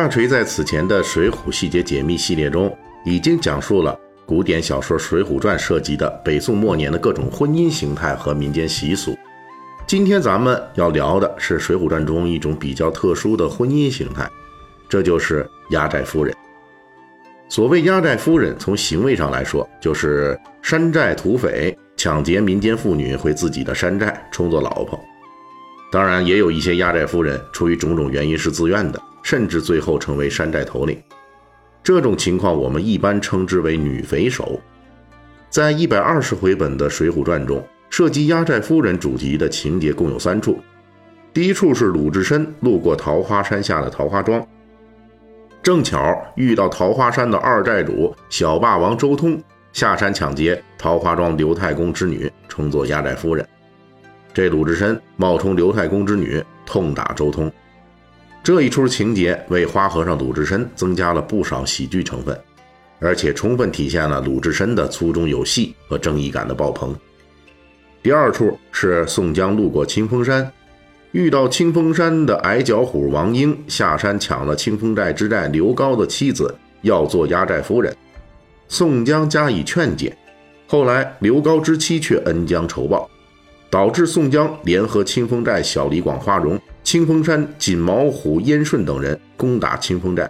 大锤在此前的《水浒细节解密》系列中，已经讲述了古典小说《水浒传》涉及的北宋末年的各种婚姻形态和民间习俗。今天咱们要聊的是《水浒传》中一种比较特殊的婚姻形态，这就是压寨夫人。所谓压寨夫人，从行为上来说，就是山寨土匪抢劫民间妇女回自己的山寨充作老婆。当然，也有一些压寨夫人出于种种原因是自愿的。甚至最后成为山寨头领，这种情况我们一般称之为女匪首。在一百二十回本的《水浒传》中，涉及压寨夫人主题的情节共有三处。第一处是鲁智深路过桃花山下的桃花庄，正巧遇到桃花山的二寨主小霸王周通下山抢劫桃花庄刘太公之女，称作压寨夫人。这鲁智深冒充刘太公之女，痛打周通。这一出情节为花和尚鲁智深增加了不少喜剧成分，而且充分体现了鲁智深的粗中有细和正义感的爆棚。第二处是宋江路过清风山，遇到清风山的矮脚虎王英下山抢了清风寨之寨刘高的妻子，要做压寨夫人，宋江加以劝解，后来刘高之妻却恩将仇报，导致宋江联合清风寨小李广花荣。清风山锦毛虎燕顺等人攻打清风寨，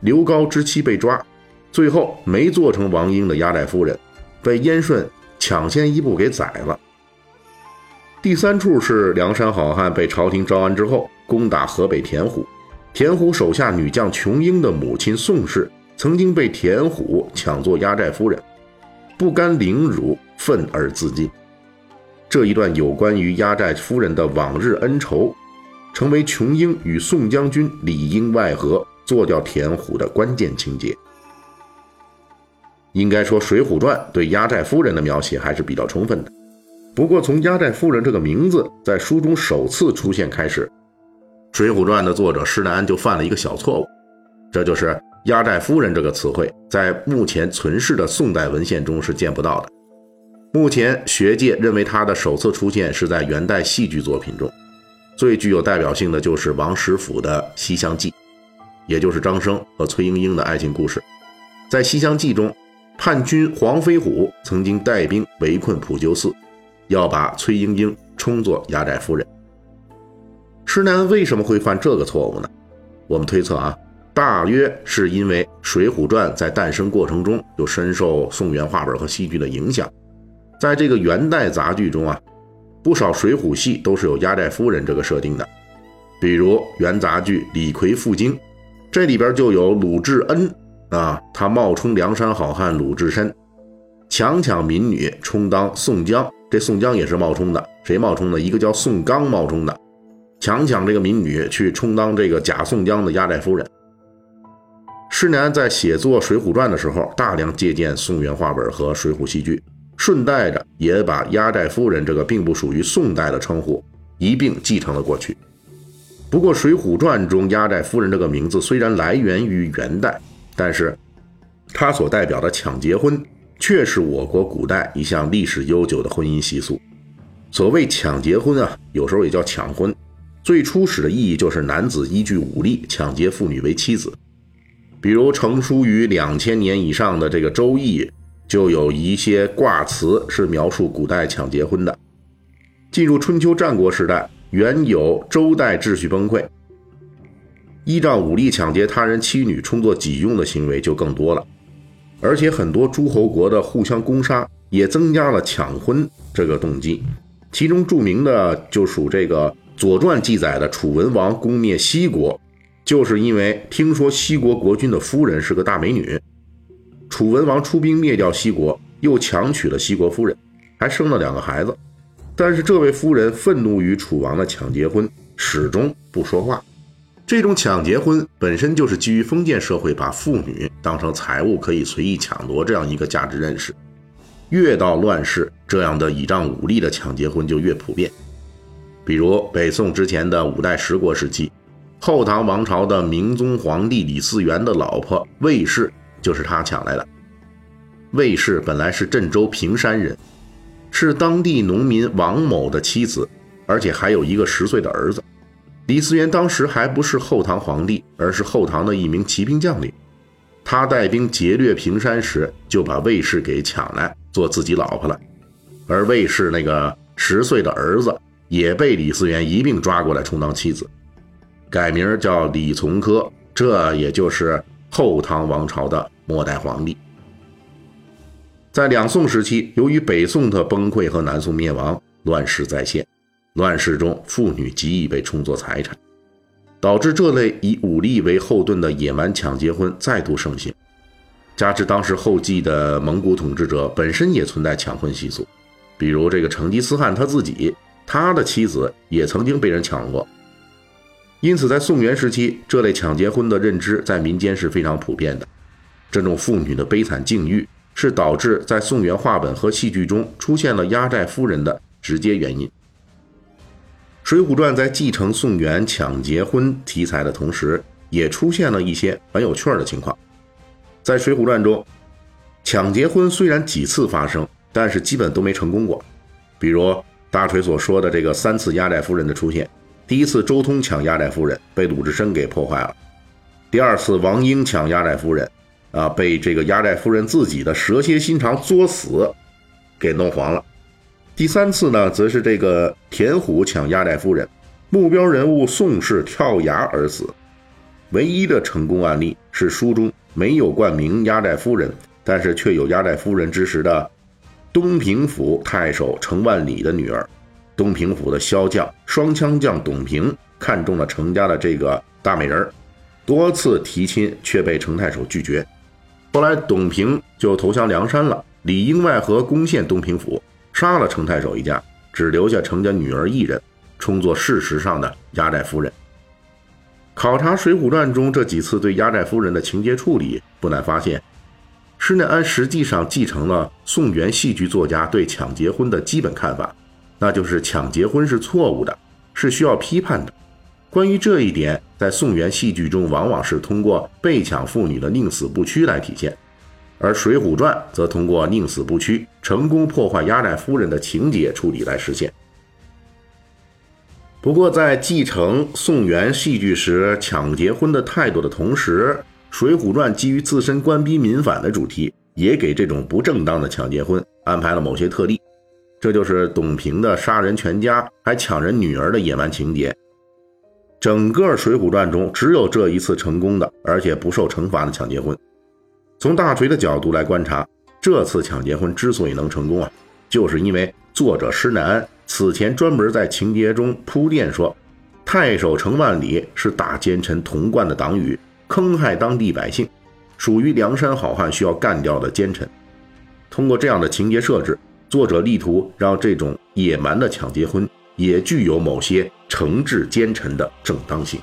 刘高之妻被抓，最后没做成王英的压寨夫人，被燕顺抢先一步给宰了。第三处是梁山好汉被朝廷招安之后，攻打河北田虎，田虎手下女将琼英的母亲宋氏曾经被田虎抢做压寨夫人，不甘凌辱，愤而自尽。这一段有关于压寨夫人的往日恩仇。成为琼英与宋将军里应外合做掉田虎的关键情节。应该说，《水浒传》对压寨夫人的描写还是比较充分的。不过，从压寨夫人这个名字在书中首次出现开始，《水浒传》的作者施耐庵就犯了一个小错误，这就是“压寨夫人”这个词汇在目前存世的宋代文献中是见不到的。目前学界认为它的首次出现是在元代戏剧作品中。最具有代表性的就是王实甫的《西厢记》，也就是张生和崔莺莺的爱情故事。在《西厢记》中，叛军黄飞虎曾经带兵围困普救寺，要把崔莺莺充作压寨夫人。施耐庵为什么会犯这个错误呢？我们推测啊，大约是因为《水浒传》在诞生过程中就深受宋元话本和戏剧的影响，在这个元代杂剧中啊。不少水浒戏都是有压寨夫人这个设定的，比如元杂剧《李逵赴京》，这里边就有鲁智恩啊，他冒充梁山好汉鲁智深，强抢民女充当宋江。这宋江也是冒充的，谁冒充的？一个叫宋刚冒充的，强抢这个民女去充当这个假宋江的压寨夫人。施耐在写作《水浒传》的时候，大量借鉴宋元话本和水浒戏剧。顺带着也把压寨夫人这个并不属于宋代的称呼一并继承了过去。不过，《水浒传》中压寨夫人这个名字虽然来源于元代，但是它所代表的抢结婚却是我国古代一项历史悠久的婚姻习俗。所谓抢结婚啊，有时候也叫抢婚，最初始的意义就是男子依据武力抢劫妇女为妻子。比如成书于两千年以上的这个《周易》。就有一些卦辞是描述古代抢结婚的。进入春秋战国时代，原有周代秩序崩溃，依仗武力抢劫他人妻女充作己用的行为就更多了。而且很多诸侯国的互相攻杀，也增加了抢婚这个动机。其中著名的就属这个《左传》记载的楚文王攻灭西国，就是因为听说西国国君的夫人是个大美女。楚文王出兵灭掉西国，又强娶了西国夫人，还生了两个孩子。但是这位夫人愤怒于楚王的抢结婚，始终不说话。这种抢劫婚本身就是基于封建社会把妇女当成财物可以随意抢夺这样一个价值认识。越到乱世，这样的倚仗武力的抢劫婚就越普遍。比如北宋之前的五代十国时期，后唐王朝的明宗皇帝李嗣源的老婆魏氏就是他抢来的。魏氏本来是镇州平山人，是当地农民王某的妻子，而且还有一个十岁的儿子。李嗣源当时还不是后唐皇帝，而是后唐的一名骑兵将领。他带兵劫掠平山时，就把魏氏给抢来做自己老婆了。而魏氏那个十岁的儿子也被李嗣源一并抓过来充当妻子，改名叫李从珂，这也就是后唐王朝的末代皇帝。在两宋时期，由于北宋的崩溃和南宋灭亡，乱世再现。乱世中，妇女极易被充作财产，导致这类以武力为后盾的野蛮抢劫婚再度盛行。加之当时后继的蒙古统治者本身也存在抢婚习俗，比如这个成吉思汗他自己，他的妻子也曾经被人抢过。因此，在宋元时期，这类抢劫婚的认知在民间是非常普遍的。这种妇女的悲惨境遇，是导致在宋元话本和戏剧中出现了压寨夫人的直接原因。《水浒传》在继承宋元抢劫婚题材的同时，也出现了一些很有趣儿的情况。在《水浒传》中，抢劫婚虽然几次发生，但是基本都没成功过。比如大锤所说的这个三次压寨夫人的出现：第一次周通抢压寨夫人，被鲁智深给破坏了；第二次王英抢压寨夫人，啊，被这个压寨夫人自己的蛇蝎心肠作死给弄黄了。第三次呢，则是这个田虎抢压寨夫人，目标人物宋氏跳崖而死。唯一的成功案例是书中没有冠名压寨夫人，但是却有压寨夫人之时的东平府太守程万里的女儿。东平府的骁将双枪将董平看中了程家的这个大美人，多次提亲却被程太守拒绝。后来董平就投降梁山了，里应外合攻陷东平府。杀了程太守一家，只留下程家女儿一人，充作事实上的压寨夫人。考察《水浒传》中这几次对压寨夫人的情节处理，不难发现，施耐庵实际上继承了宋元戏剧作家对抢劫婚的基本看法，那就是抢结婚是错误的，是需要批判的。关于这一点，在宋元戏剧中往往是通过被抢妇女的宁死不屈来体现。而《水浒传》则通过宁死不屈、成功破坏压寨夫人的情节处理来实现。不过，在继承宋元戏剧时抢劫婚的态度的同时，《水浒传》基于自身官逼民反的主题，也给这种不正当的抢劫婚安排了某些特例。这就是董平的杀人全家还抢人女儿的野蛮情节。整个《水浒传》中，只有这一次成功的，而且不受惩罚的抢劫婚。从大锤的角度来观察，这次抢劫婚之所以能成功啊，就是因为作者施耐庵此前专门在情节中铺垫说，太守程万里是大奸臣童贯的党羽，坑害当地百姓，属于梁山好汉需要干掉的奸臣。通过这样的情节设置，作者力图让这种野蛮的抢结婚也具有某些惩治奸臣的正当性。